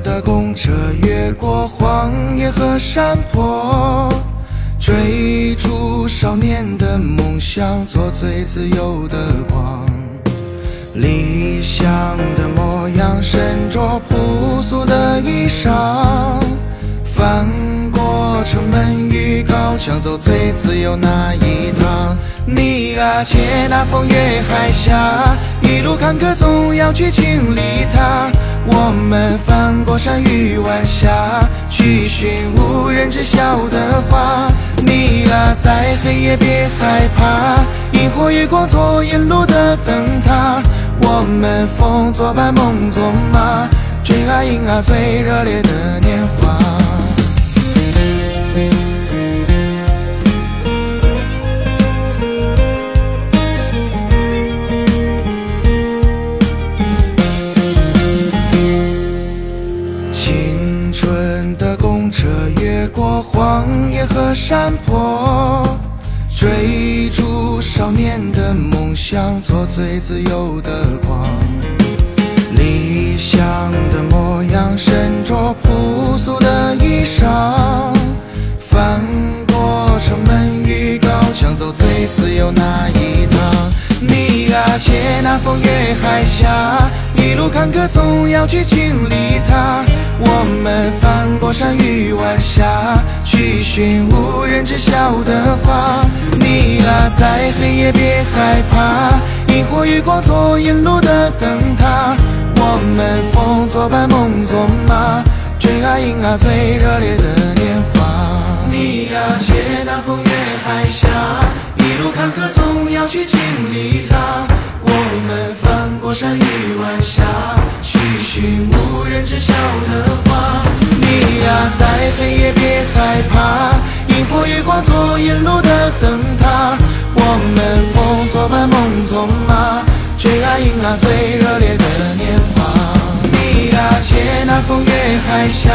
的公车越过荒野和山坡，追逐少年的梦想，做最自由的光。理想的模样，身着朴素的衣裳，翻过城门与高墙，走最自由那一趟。你啊，借那风越海峡，一路坎坷总要去经历它。我们翻过山与晚霞，去寻无人知晓的花。你啊，在黑夜别害怕，萤火月光做引路的灯塔。我们风作伴，梦作马，追啊迎啊最热烈的年华。过荒野和山坡，追逐少年的梦想，做最自由的光。理想的模样，身着朴素的衣裳，翻过城门与高墙，走最自由那一趟。你啊，借那风越海峡，一路坎坷总要去经历它。山与晚霞，去寻无人知晓的花。你啊，在黑夜别害怕，萤火月光做引路的灯塔。我们风作伴，梦作马，追啊迎啊最热烈的年华。你啊，借那风越海峡，一路坎坷总要去经历它。我们翻过山与晚霞，去寻无人知晓的在黑夜别害怕，萤火月光做引路的灯塔。我们风作伴，梦作马，追啊迎啊最热烈的年华。你啊，借那风越海峡，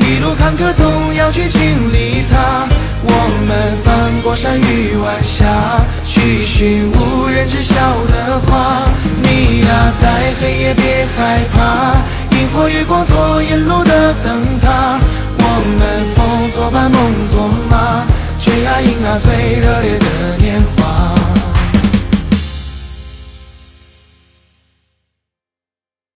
一路坎坷总要去经历它。我们翻过山与晚霞，去寻无人知晓的花。你啊，在黑夜别害怕，萤火月光做引路的灯塔。我们风作伴，梦作马，追啊迎啊最热烈的年华。